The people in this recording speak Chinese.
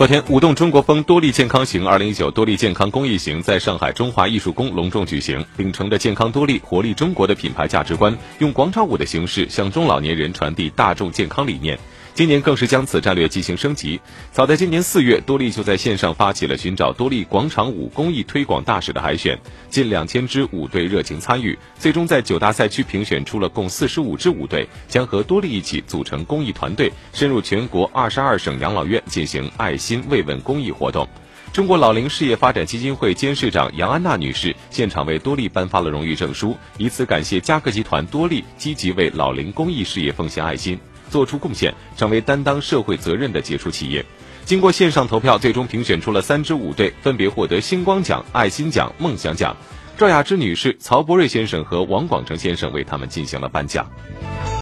昨天，舞动中国风多利健康行二零一九多利健康公益行在上海中华艺术宫隆重举行，秉承着健康多利、活力中国的品牌价值观，用广场舞的形式向中老年人传递大众健康理念。今年更是将此战略进行升级。早在今年四月，多利就在线上发起了寻找多利广场舞公益推广大使的海选，近两千支舞队热情参与，最终在九大赛区评选出了共四十五支舞队，将和多利一起组成公益团队，深入全国二十二省养老院进行爱心慰问公益活动。中国老龄事业发展基金会监事长杨安娜女士现场为多利颁发了荣誉证书，以此感谢嘉客集团多利积极为老龄公益事业奉献爱心。做出贡献，成为担当社会责任的杰出企业。经过线上投票，最终评选出了三支舞队，分别获得星光奖、爱心奖、梦想奖。赵雅芝女士、曹博瑞先生和王广成先生为他们进行了颁奖。